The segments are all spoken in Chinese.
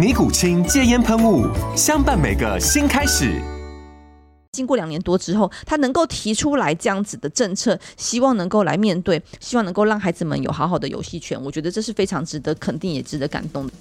尼古清戒烟喷雾，相伴每个新开始。经过两年多之后，他能够提出来这样子的政策，希望能够来面对，希望能够让孩子们有好好的游戏权。我觉得这是非常值得肯定，也值得感动的。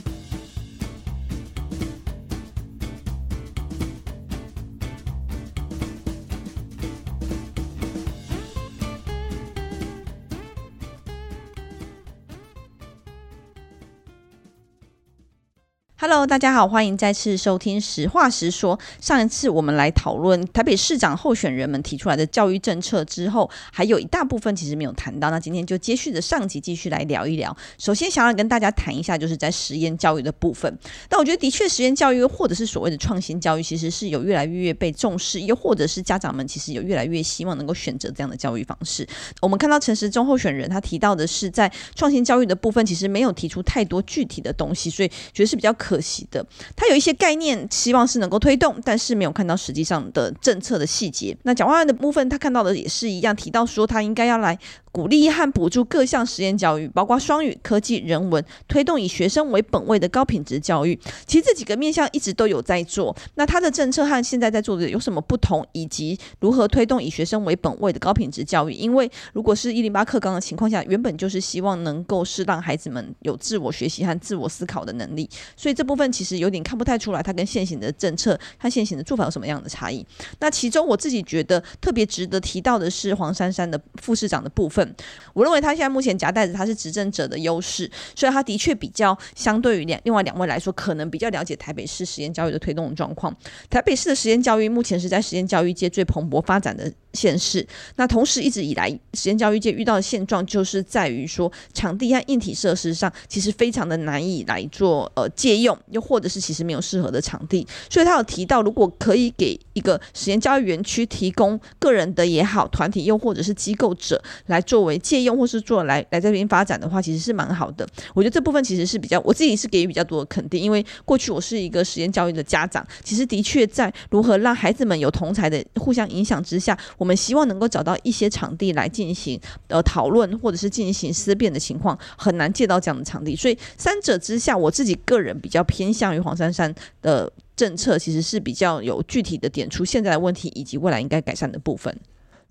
Hello，大家好，欢迎再次收听《实话实说》。上一次我们来讨论台北市长候选人们提出来的教育政策之后，还有一大部分其实没有谈到。那今天就接续着上集继续来聊一聊。首先想要跟大家谈一下，就是在实验教育的部分。但我觉得的确，实验教育或者是所谓的创新教育，其实是有越来越被重视，又或者是家长们其实有越来越希望能够选择这样的教育方式。我们看到陈时中候选人他提到的是，在创新教育的部分，其实没有提出太多具体的东西，所以觉得是比较可。可惜的，他有一些概念，希望是能够推动，但是没有看到实际上的政策的细节。那讲话的部分，他看到的也是一样，提到说他应该要来。鼓励和补助各项实验教育，包括双语、科技、人文，推动以学生为本位的高品质教育。其实这几个面向一直都有在做。那他的政策和现在在做的有什么不同？以及如何推动以学生为本位的高品质教育？因为如果是一零八课纲的情况下，原本就是希望能够是让孩子们有自我学习和自我思考的能力。所以这部分其实有点看不太出来，他跟现行的政策它现行的做法有什么样的差异？那其中我自己觉得特别值得提到的是黄珊珊的副市长的部分。我认为他现在目前夹带着他是执政者的优势，所以他的确比较相对于两另外两位来说，可能比较了解台北市实验教育的推动状况。台北市的实验教育目前是在实验教育界最蓬勃发展的县市。那同时一直以来，实验教育界遇到的现状就是在于说，场地和硬体设施上其实非常的难以来做呃借用，又或者是其实没有适合的场地。所以他有提到，如果可以给一个实验教育园区提供个人的也好，团体又或者是机构者来作为借用或是做来来这边发展的话，其实是蛮好的。我觉得这部分其实是比较我自己是给予比较多的肯定，因为过去我是一个实验教育的家长，其实的确在如何让孩子们有同才的互相影响之下，我们希望能够找到一些场地来进行呃讨论或者是进行思辨的情况，很难借到这样的场地。所以三者之下，我自己个人比较偏向于黄珊珊的政策，其实是比较有具体的点出现在的问题以及未来应该改善的部分。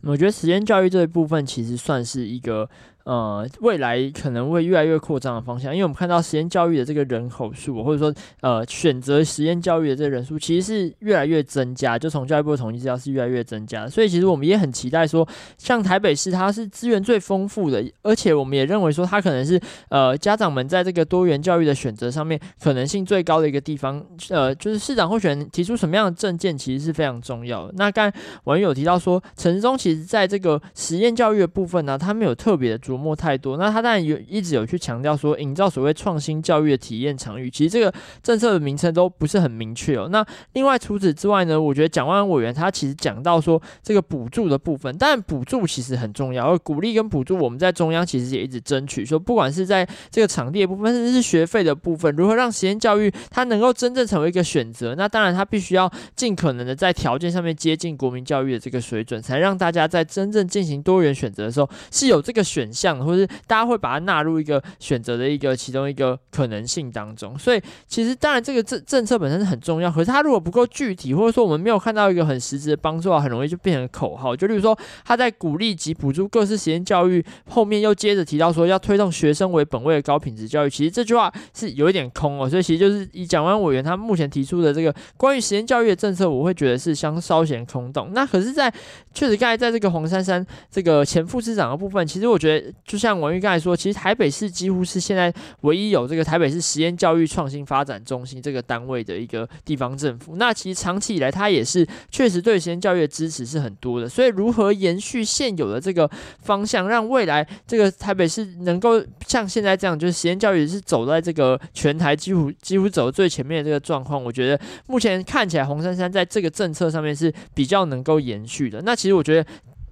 我觉得实验教育这一部分其实算是一个。呃，未来可能会越来越扩张的方向，因为我们看到实验教育的这个人口数，或者说呃选择实验教育的这个人数，其实是越来越增加。就从教育部的统计资料是越来越增加，所以其实我们也很期待说，像台北市它是资源最丰富的，而且我们也认为说它可能是呃家长们在这个多元教育的选择上面可能性最高的一个地方。呃，就是市长候选人提出什么样的政见，其实是非常重要的。那刚网友提到说，陈时中其实在这个实验教育的部分呢、啊，他没有特别的琢磨太多，那他当然有一直有去强调说，营造所谓创新教育的体验场域。其实这个政策的名称都不是很明确哦。那另外除此之外呢，我觉得蒋万委员他其实讲到说，这个补助的部分，当然补助其实很重要，而鼓励跟补助，我们在中央其实也一直争取说，不管是在这个场地的部分，甚至是学费的部分，如何让实验教育它能够真正成为一个选择，那当然它必须要尽可能的在条件上面接近国民教育的这个水准，才让大家在真正进行多元选择的时候是有这个选项。项，或是大家会把它纳入一个选择的一个其中一个可能性当中。所以其实当然这个政政策本身是很重要，可是它如果不够具体，或者说我们没有看到一个很实质的帮助啊，很容易就变成口号。就例如说他在鼓励及补助各式实验教育后面又接着提到说要推动学生为本位的高品质教育，其实这句话是有一点空哦。所以其实就是以蒋万委员他目前提出的这个关于实验教育的政策，我会觉得是相稍显空洞。那可是，在确实刚才在这个黄珊珊这个前副市长的部分，其实我觉得就像王玉刚才说，其实台北市几乎是现在唯一有这个台北市实验教育创新发展中心这个单位的一个地方政府。那其实长期以来，它也是确实对实验教育的支持是很多的。所以如何延续现有的这个方向，让未来这个台北市能够像现在这样，就是实验教育是走在这个全台几乎几乎走最前面的这个状况，我觉得目前看起来红杉杉在这个政策上面是比较能够延续的。那其实我觉得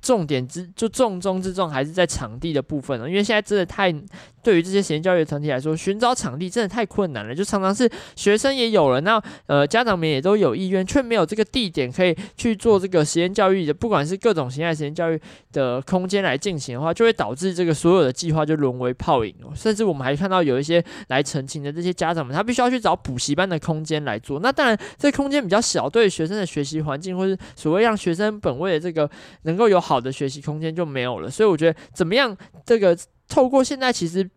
重点之就重中之重还是在场地的部分了，因为现在真的太。对于这些实验教育团体来说，寻找场地真的太困难了。就常常是学生也有了，那呃家长们也都有意愿，却没有这个地点可以去做这个实验教育的，不管是各种形态实验教育的空间来进行的话，就会导致这个所有的计划就沦为泡影。甚至我们还看到有一些来澄清的这些家长们，他必须要去找补习班的空间来做。那当然，这空间比较小，对学生的学习环境或是所谓让学生本位的这个能够有好好的学习空间就没有了。所以我觉得怎么样，这个透过现在其实。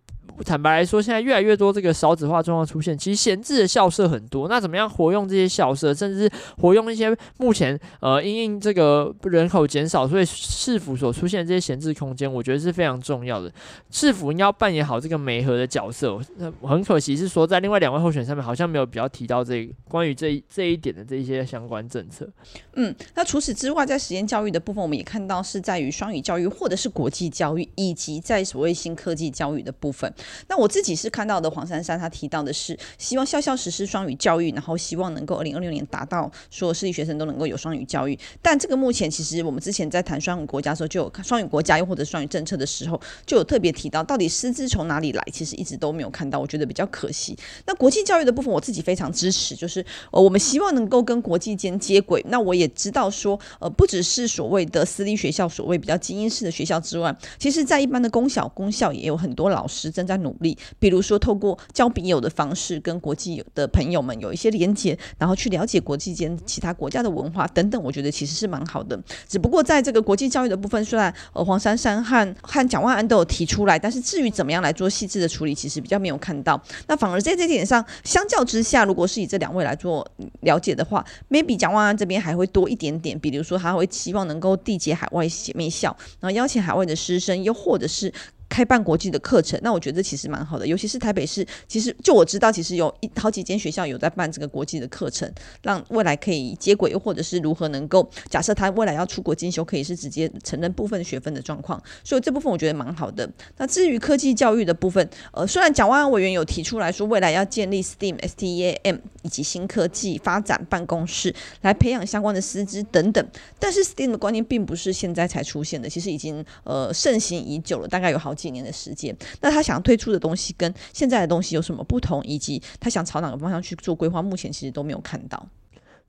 坦白来说，现在越来越多这个少子化状况出现，其实闲置的校舍很多。那怎么样活用这些校舍，甚至是活用一些目前呃因应这个人口减少，所以市府所出现的这些闲置空间，我觉得是非常重要的。市府应该要扮演好这个媒合的角色。那很可惜是说，在另外两位候选上面，好像没有比较提到这个关于这这一点的这一些相关政策。嗯，那除此之外，在实验教育的部分，我们也看到是在于双语教育，或者是国际教育，以及在所谓新科技教育的部分。那我自己是看到的，黄珊珊她提到的是希望校校实施双语教育，然后希望能够二零二六年达到所有私立学生都能够有双语教育。但这个目前其实我们之前在谈双语国家的时候，就有双语国家又或者双语政策的时候，就有特别提到到底师资从哪里来，其实一直都没有看到，我觉得比较可惜。那国际教育的部分，我自己非常支持，就是呃我们希望能够跟国际间接轨。那我也知道说，呃不只是所谓的私立学校，所谓比较精英式的学校之外，其实在一般的公小、公校也有很多老师真在努力。比如说，透过交笔友的方式，跟国际的朋友们有一些连接，然后去了解国际间其他国家的文化等等，我觉得其实是蛮好的。只不过在这个国际教育的部分，虽然呃黄珊珊和和蒋万安都有提出来，但是至于怎么样来做细致的处理，其实比较没有看到。那反而在这点上，相较之下，如果是以这两位来做了解的话，maybe 蒋万安这边还会多一点点，比如说他会期望能够缔结海外姐妹校，然后邀请海外的师生，又或者是。开办国际的课程，那我觉得这其实蛮好的，尤其是台北市，其实就我知道，其实有一好几间学校有在办这个国际的课程，让未来可以接轨，又或者是如何能够假设他未来要出国进修，可以是直接承认部分学分的状况，所以这部分我觉得蛮好的。那至于科技教育的部分，呃，虽然蒋万安委员有提出来说，未来要建立 STEAM、STEAM 以及新科技发展办公室来培养相关的师资等等，但是 STEAM 的观念并不是现在才出现的，其实已经呃盛行已久了，大概有好几年的时间，那他想推出的东西跟现在的东西有什么不同，以及他想朝哪个方向去做规划，目前其实都没有看到。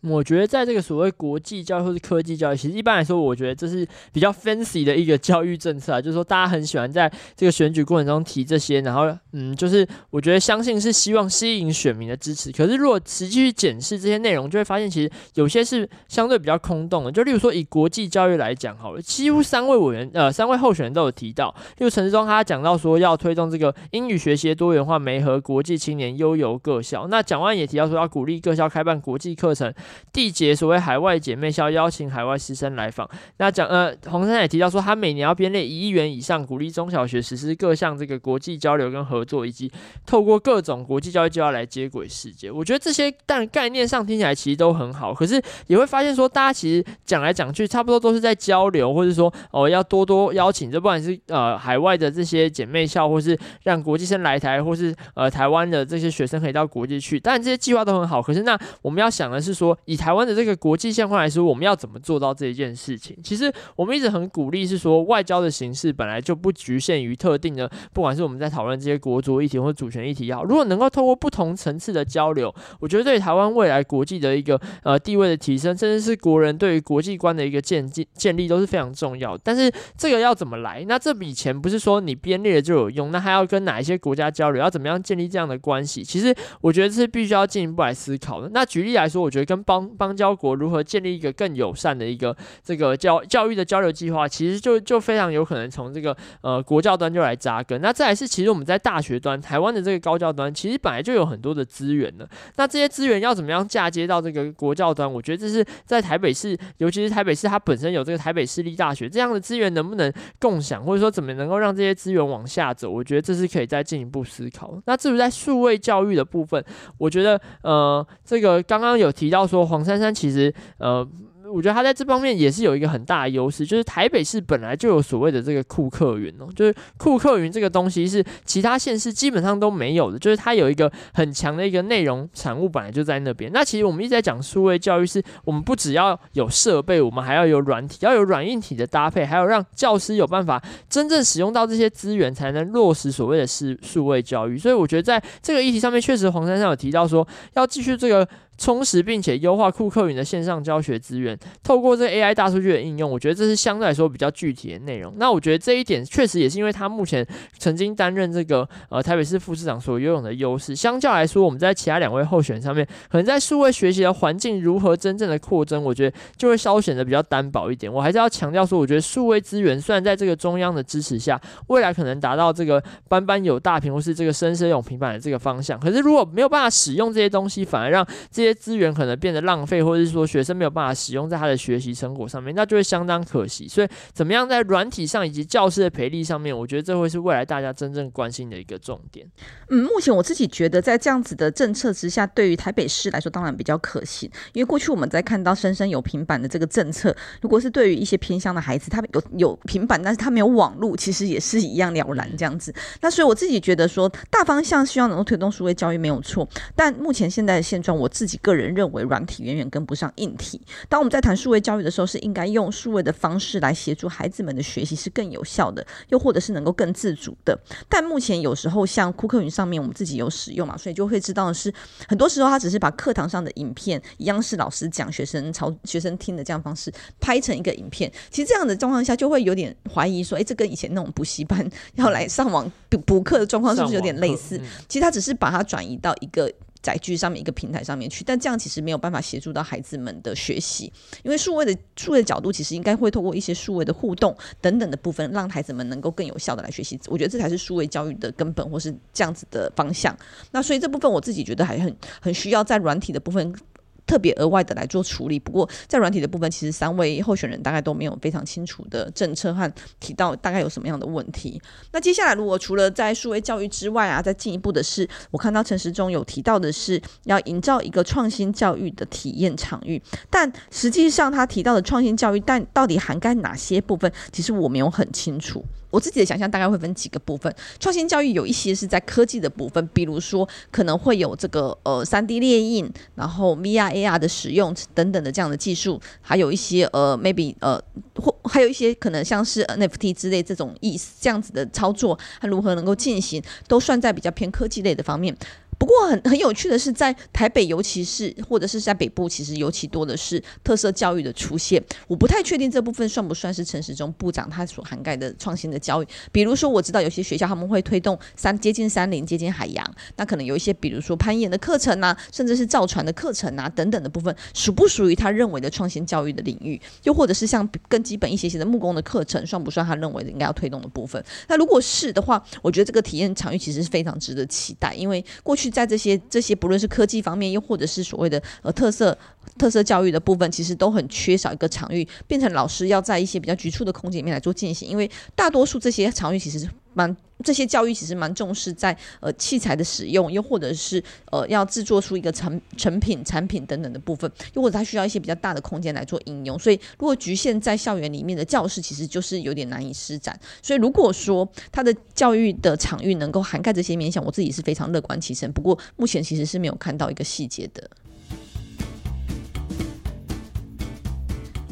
我觉得在这个所谓国际教育或是科技教育，其实一般来说，我觉得这是比较 fancy 的一个 教育政策啊，就是说大家很喜欢在这个选举过程中提这些，然后嗯，就是我觉得相信是希望吸引选民的支持。可是如果实际去检视这些内容，就会发现其实有些是相对比较空洞的。就例如说以国际教育来讲好了，几乎三位委员呃三位候选人都有提到，例如陈志忠他讲到说要推动这个英语学习多元化，媒合国际青年优游各校。那蒋万也提到说要鼓励各校开办国际课程。缔结所谓海外姐妹校，邀请海外师生来访。那讲呃，黄珊也提到说，他每年要编列一亿元以上，鼓励中小学实施各项这个国际交流跟合作，以及透过各种国际教育计划来接轨世界。我觉得这些但概念上听起来其实都很好，可是也会发现说，大家其实讲来讲去，差不多都是在交流，或者说哦要多多邀请，这不管是呃海外的这些姐妹校，或是让国际生来台，或是呃台湾的这些学生可以到国际去。当然这些计划都很好，可是那我们要想的是说，以台湾的这个国际现况来说，我们要怎么做到这一件事情？其实我们一直很鼓励是说，外交的形式本来就不局限于特定的，不管是我们在讨论这些国族议题或主权议题也好，如果能够透过不同层次的交流，我觉得对台湾未来国际的一个呃地位的提升，甚至是国人对于国际观的一个建建建立都是非常重要。但是这个要怎么来？那这笔钱不是说你编列了就有用，那还要跟哪一些国家交流？要怎么样建立这样的关系？其实我觉得是必须要进一步来思考的。那举例来说，我觉得跟邦邦交国如何建立一个更友善的一个这个教教育的交流计划，其实就就非常有可能从这个呃国教端就来扎根。那再来是，其实我们在大学端，台湾的这个高教端，其实本来就有很多的资源了。那这些资源要怎么样嫁接到这个国教端？我觉得这是在台北市，尤其是台北市它本身有这个台北市立大学这样的资源，能不能共享，或者说怎么能够让这些资源往下走？我觉得这是可以再进一步思考。那至于在数位教育的部分，我觉得呃，这个刚刚有提到说黄珊珊其实呃。我觉得他在这方面也是有一个很大的优势，就是台北市本来就有所谓的这个库克云哦，就是库克云这个东西是其他县市基本上都没有的，就是它有一个很强的一个内容产物，本来就在那边。那其实我们一直在讲数位教育，是我们不只要有设备，我们还要有软体，要有软硬体的搭配，还有让教师有办法真正使用到这些资源，才能落实所谓的是数位教育。所以我觉得在这个议题上面，确实黄珊珊有提到说要继续这个。充实并且优化库克云的线上教学资源，透过这 AI 大数据的应用，我觉得这是相对来说比较具体的内容。那我觉得这一点确实也是因为他目前曾经担任这个呃台北市副市长所拥有的优势。相较来说，我们在其他两位候选人上面，可能在数位学习的环境如何真正的扩增，我觉得就会稍显得比较单薄一点。我还是要强调说，我觉得数位资源虽然在这个中央的支持下，未来可能达到这个班班有大屏或是这个生生有平板的这个方向，可是如果没有办法使用这些东西，反而让这些资源可能变得浪费，或者是说学生没有办法使用在他的学习成果上面，那就会相当可惜。所以，怎么样在软体上以及教师的培力上面，我觉得这会是未来大家真正关心的一个重点。嗯，目前我自己觉得，在这样子的政策之下，对于台北市来说，当然比较可行。因为过去我们在看到生生有平板的这个政策，如果是对于一些偏乡的孩子，他有有平板，但是他没有网络，其实也是一样了然这样子。那所以我自己觉得说，大方向希望能够推动数位教育没有错，但目前现在的现状，我自己个人认为软体远远跟不上硬体。当我们在谈数位教育的时候，是应该用数位的方式来协助孩子们的学习是更有效的，又或者是能够更自主的。但目前有时候像库克云上面，我们自己有使用嘛，所以就会知道的是，很多时候他只是把课堂上的影片一样是老师讲，学生朝，学生听的这样方式拍成一个影片。其实这样的状况下，就会有点怀疑说，诶，这跟以前那种补习班要来上网补补课的状况是不是有点类似？其实他只是把它转移到一个。载具上面一个平台上面去，但这样其实没有办法协助到孩子们的学习，因为数位的数位角度其实应该会透过一些数位的互动等等的部分，让孩子们能够更有效的来学习。我觉得这才是数位教育的根本，或是这样子的方向。那所以这部分我自己觉得还很很需要在软体的部分。特别额外的来做处理，不过在软体的部分，其实三位候选人大概都没有非常清楚的政策和提到大概有什么样的问题。那接下来，如果除了在数位教育之外啊，再进一步的是，我看到陈时中有提到的是要营造一个创新教育的体验场域，但实际上他提到的创新教育，但到底涵盖哪些部分，其实我没有很清楚。我自己的想象大概会分几个部分，创新教育有一些是在科技的部分，比如说可能会有这个呃三 D 列印，然后 VR AR 的使用等等的这样的技术，还有一些呃 maybe 呃或还有一些可能像是 NFT 之类这种意思这样子的操作，它如何能够进行，都算在比较偏科技类的方面。不过很很有趣的是，在台北，尤其是或者是在北部，其实尤其多的是特色教育的出现。我不太确定这部分算不算是陈时中部长他所涵盖的创新的教育。比如说，我知道有些学校他们会推动三接近山林、接近海洋，那可能有一些，比如说攀岩的课程啊，甚至是造船的课程啊等等的部分，属不属于他认为的创新教育的领域？又或者是像更基本一些些的木工的课程，算不算他认为的应该要推动的部分？那如果是的话，我觉得这个体验场域其实是非常值得期待，因为过去在这些这些不论是科技方面，又或者是所谓的呃特色特色教育的部分，其实都很缺少一个场域，变成老师要在一些比较局促的空间里面来做进行。因为大多数这些场域其实蛮这些教育其实蛮重视在呃器材的使用，又或者是呃要制作出一个成成品产品等等的部分，又或者它需要一些比较大的空间来做应用。所以如果局限在校园里面的教室，其实就是有点难以施展。所以如果说它的教育的场域能够涵盖这些面向，我自己是非常乐观其成。不过目前其实是没有看到一个细节的。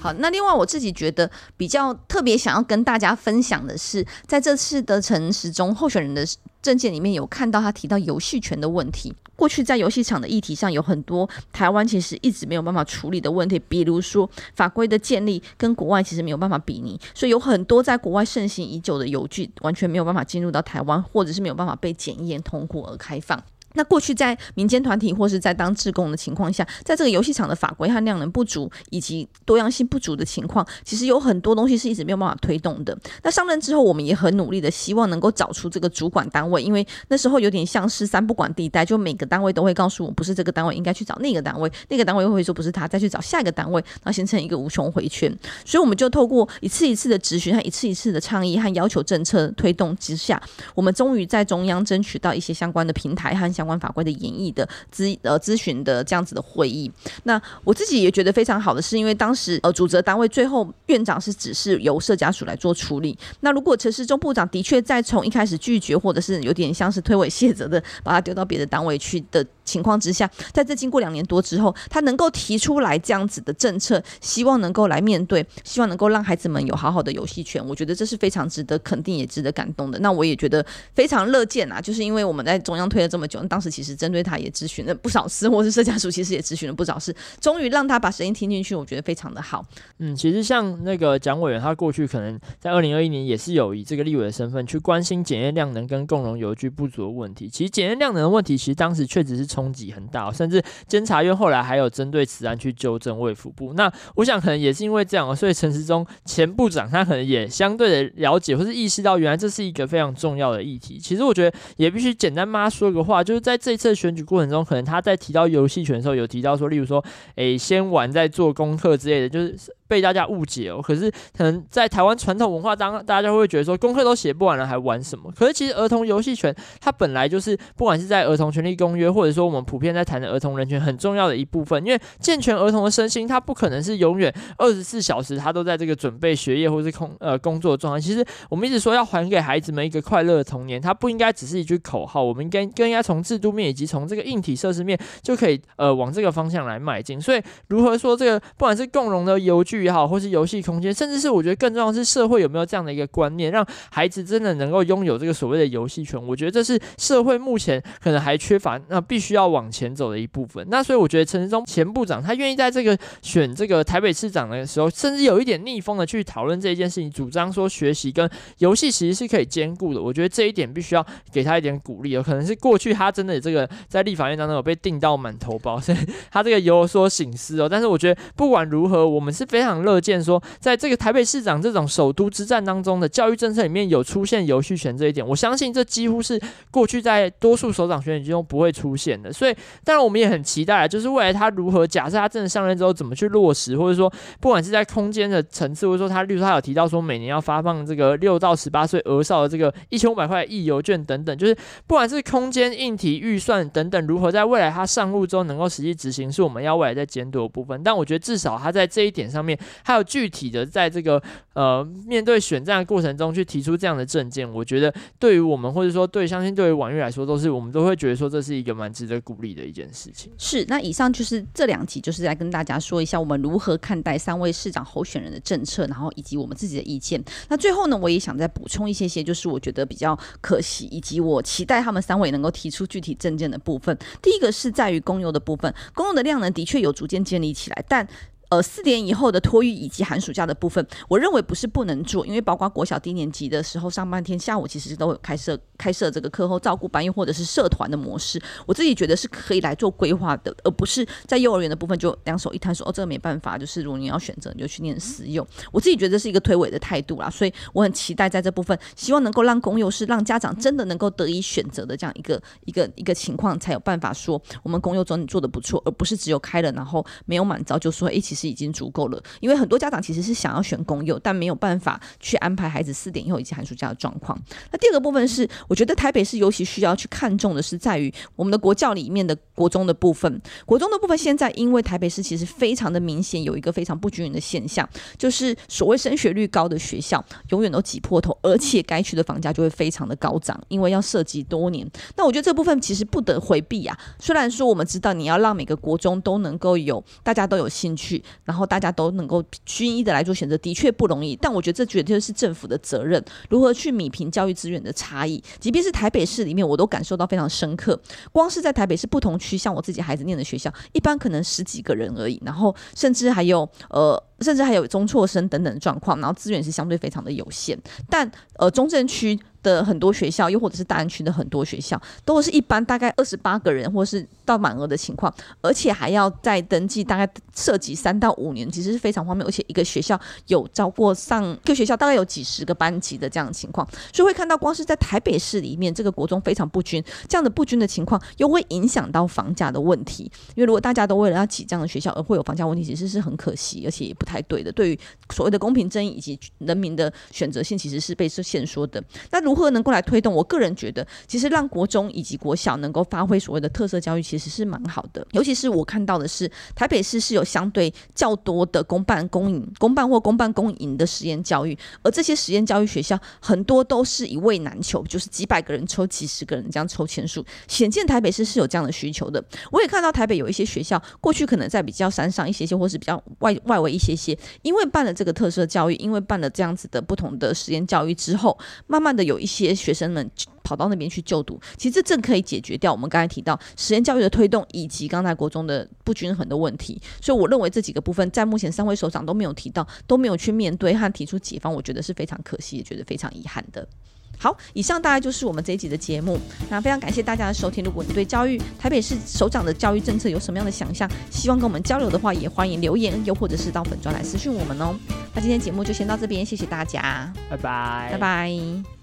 好，那另外我自己觉得比较特别想要跟大家分享的是，在这次的陈时中候选人的政见里面有看到他提到游戏权的问题。过去在游戏场的议题上有很多台湾其实一直没有办法处理的问题，比如说法规的建立跟国外其实没有办法比拟，所以有很多在国外盛行已久的游具完全没有办法进入到台湾，或者是没有办法被检验通过而开放。那过去在民间团体或是在当志工的情况下，在这个游戏场的法规和量能不足以及多样性不足的情况，其实有很多东西是一直没有办法推动的。那上任之后，我们也很努力的希望能够找出这个主管单位，因为那时候有点像是三不管地带，就每个单位都会告诉我，不是这个单位应该去找那个单位，那个单位又会说不是他，再去找下一个单位，然后形成一个无穷回圈。所以我们就透过一次一次的质询和一次一次的倡议和要求政策推动之下，我们终于在中央争取到一些相关的平台和相关法规的演绎的咨呃咨询的这样子的会议，那我自己也觉得非常好的是，因为当时呃主责单位最后院长是指示由社家属来做处理。那如果陈世忠部长的确在从一开始拒绝，或者是有点像是推诿卸责的，把他丢到别的单位去的情况之下，在这经过两年多之后，他能够提出来这样子的政策，希望能够来面对，希望能够让孩子们有好好的游戏权，我觉得这是非常值得肯定也值得感动的。那我也觉得非常乐见啊，就是因为我们在中央推了这么久，当时其实。针对他也咨询了不少次，或是社家属其实也咨询了不少次，终于让他把声音听进去，我觉得非常的好。嗯，其实像那个蒋委员，他过去可能在二零二一年也是有以这个立委的身份去关心检验量能跟共融游具不足的问题。其实检验量能的问题，其实当时确实是冲击很大，甚至监察院后来还有针对此案去纠正卫福部。那我想可能也是因为这样，所以陈时中前部长他可能也相对的了解或是意识到，原来这是一个非常重要的议题。其实我觉得也必须简单妈说个话，就是在这。这次选举过程中，可能他在提到游戏权的时候，有提到说，例如说，诶，先玩再做功课之类的，就是。被大家误解哦，可是可能在台湾传统文化当，大家会觉得说功课都写不完了，还玩什么？可是其实儿童游戏权它本来就是，不管是在儿童权利公约，或者说我们普遍在谈的儿童人权很重要的一部分。因为健全儿童的身心，他不可能是永远 二十四小时他都在这个准备学业或是空呃工作状态。其实我们一直说要还给孩子们一个快乐的童年，它不应该只是一句口号，我们应该更应该从制度面以及从这个硬体设施面就可以呃往这个方向来迈进。所以如何说这个不管是共融的游具也好，或是游戏。空间，甚至是我觉得更重要的是社会有没有这样的一个观念，让孩子真的能够拥有这个所谓的游戏权。我觉得这是社会目前可能还缺乏，那必须要往前走的一部分。那所以我觉得陈时中前部长他愿意在这个选这个台北市长的时候，甚至有一点逆风的去讨论这一件事情，主张说学习跟游戏其实是可以兼顾的。我觉得这一点必须要给他一点鼓励。有可能是过去他真的这个在立法院当中有被定到满头包，所以他这个有所省思哦。但是我觉得不管如何，我们是非常常乐见说。在这个台北市长这种首都之战当中的教育政策里面有出现游戏权这一点，我相信这几乎是过去在多数首长选举中不会出现的。所以，当然我们也很期待，就是未来他如何假设他真的上任之后怎么去落实，或者说不管是在空间的层次，或者说他，例如他有提到说每年要发放这个六到十八岁额少的这个一千五百块义游券等等，就是不管是空间、硬体、预算等等，如何在未来他上路之后能够实际执行，是我们要未来在监督的部分。但我觉得至少他在这一点上面还有具体的。在这个呃面对选战的过程中去提出这样的政见，我觉得对于我们或者说对相信对于婉諭来说，都是我们都会觉得说这是一个蛮值得鼓励的一件事情。是，那以上就是这两集，就是在跟大家说一下我们如何看待三位市长候选人的政策，然后以及我们自己的意见。那最后呢，我也想再补充一些些，就是我觉得比较可惜，以及我期待他们三位能够提出具体政见的部分。第一个是在于公有的部分，公幼的量能的确有逐渐建立起来，但呃，四点以后的托育以及寒暑假的部分，我认为不是不能做，因为包括国小低年级的时候，上半天、下午其实都有开设开设这个课后照顾班，又或者是社团的模式，我自己觉得是可以来做规划的，而不是在幼儿园的部分就两手一摊说哦，这个没办法，就是如果你要选择，你就去念私幼。我自己觉得是一个推诿的态度啦，所以我很期待在这部分，希望能够让公幼是让家长真的能够得以选择的这样一个一个一个情况，才有办法说我们公幼总做的不错，而不是只有开了然后没有满招就说一起。是已经足够了，因为很多家长其实是想要选公幼，但没有办法去安排孩子四点以后以及寒暑假的状况。那第二个部分是，我觉得台北市尤其需要去看重的是在于我们的国教里面的国中的部分。国中的部分现在因为台北市其实非常的明显有一个非常不均匀的现象，就是所谓升学率高的学校永远都挤破头，而且该区的房价就会非常的高涨，因为要涉及多年。那我觉得这部分其实不得回避啊。虽然说我们知道你要让每个国中都能够有大家都有兴趣。然后大家都能够均一的来做选择，的确不容易。但我觉得这绝对是政府的责任，如何去弭平教育资源的差异。即便是台北市里面，我都感受到非常深刻。光是在台北市不同区，像我自己孩子念的学校，一般可能十几个人而已，然后甚至还有呃。甚至还有中辍生等等状况，然后资源是相对非常的有限。但呃，中正区的很多学校，又或者是大安区的很多学校，都是一般大概二十八个人，或是到满额的情况，而且还要再登记，大概涉及三到五年，其实是非常方便。而且一个学校有超过上一个学校大概有几十个班级的这样的情况，所以会看到光是在台北市里面，这个国中非常不均，这样的不均的情况又会影响到房价的问题。因为如果大家都为了要挤这样的学校而会有房价问题，其实是很可惜，而且也不太对的。对于所谓的公平正义以及人民的选择性，其实是被限缩的。那如何能够来推动？我个人觉得，其实让国中以及国小能够发挥所谓的特色教育，其实是蛮好的。尤其是我看到的是，台北市是有相对较多的公办公营、公办或公办公营的实验教育，而这些实验教育学校很多都是一位难求，就是几百个人抽几十个人这样抽签数，显见台北市是有这样的需求的。我也看到台北有一些学校，过去可能在比较山上一些些，或是比较外外围一些些。因为办了这个特色教育，因为办了这样子的不同的实验教育之后，慢慢的有一些学生们跑到那边去就读。其实这正可以解决掉我们刚才提到实验教育的推动，以及刚才国中的不均衡的问题。所以我认为这几个部分在目前三位首长都没有提到，都没有去面对和提出解方，我觉得是非常可惜，也觉得非常遗憾的。好，以上大概就是我们这一集的节目。那非常感谢大家的收听。如果你对教育台北市首长的教育政策有什么样的想象，希望跟我们交流的话，也欢迎留言，又或者是到本专来私讯我们哦。那今天节目就先到这边，谢谢大家，拜拜，拜拜。